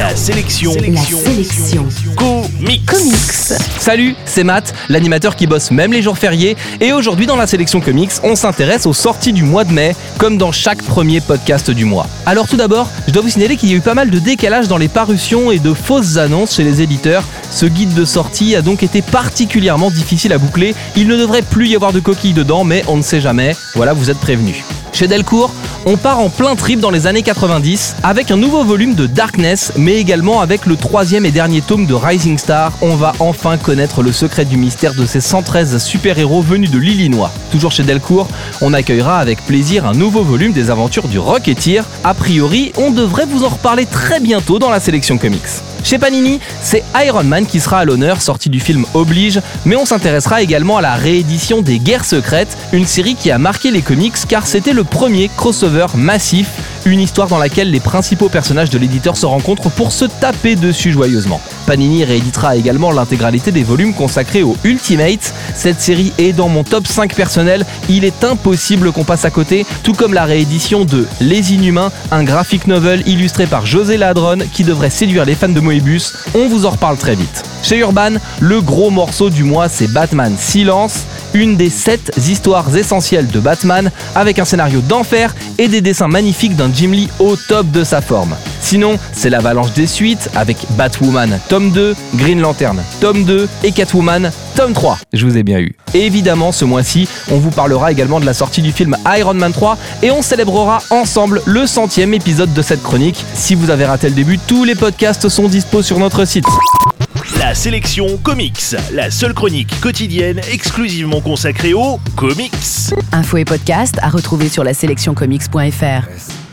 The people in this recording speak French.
La sélection. La sélection. Comics. Comics. Salut, c'est Matt, l'animateur qui bosse même les jours fériés, et aujourd'hui dans la sélection comics, on s'intéresse aux sorties du mois de mai, comme dans chaque premier podcast du mois. Alors tout d'abord, je dois vous signaler qu'il y a eu pas mal de décalage dans les parutions et de fausses annonces chez les éditeurs. Ce guide de sortie a donc été particulièrement difficile à boucler. Il ne devrait plus y avoir de coquilles dedans, mais on ne sait jamais. Voilà, vous êtes prévenus. Chez Delcourt, on part en plein trip dans les années 90 avec un nouveau volume de Darkness, mais également avec le troisième et dernier tome de Rising Star. On va enfin connaître le secret du mystère de ces 113 super-héros venus de l'Illinois. Toujours chez Delcourt, on accueillera avec plaisir un nouveau volume des aventures du Rocketeer. A priori, on devrait vous en reparler très bientôt dans la sélection comics. Chez Panini, c'est Iron Man qui sera à l'honneur, sorti du film Oblige, mais on s'intéressera également à la réédition des Guerres secrètes, une série qui a marqué les comics car c'était le premier crossover massif, une histoire dans laquelle les principaux personnages de l'éditeur se rencontrent pour se taper dessus joyeusement. Panini rééditera également l'intégralité des volumes consacrés aux Ultimates. Cette série est dans mon top 5 personnel, il est impossible qu'on passe à côté, tout comme la réédition de Les Inhumains, un graphic novel illustré par José Ladron qui devrait séduire les fans de Moebius. On vous en reparle très vite. Chez Urban, le gros morceau du mois c'est Batman Silence, une des 7 histoires essentielles de Batman avec un scénario d'enfer et des dessins magnifiques d'un Jim Lee au top de sa forme. Sinon, c'est l'avalanche des suites avec Batwoman tome 2, Green Lantern tome 2 et Catwoman tome 3. Je vous ai bien eu. Et évidemment, ce mois-ci, on vous parlera également de la sortie du film Iron Man 3 et on célébrera ensemble le centième épisode de cette chronique. Si vous avez raté le début, tous les podcasts sont dispo sur notre site. La sélection comics. La seule chronique quotidienne exclusivement consacrée aux comics. Infos et podcast à retrouver sur la sélectioncomics.fr.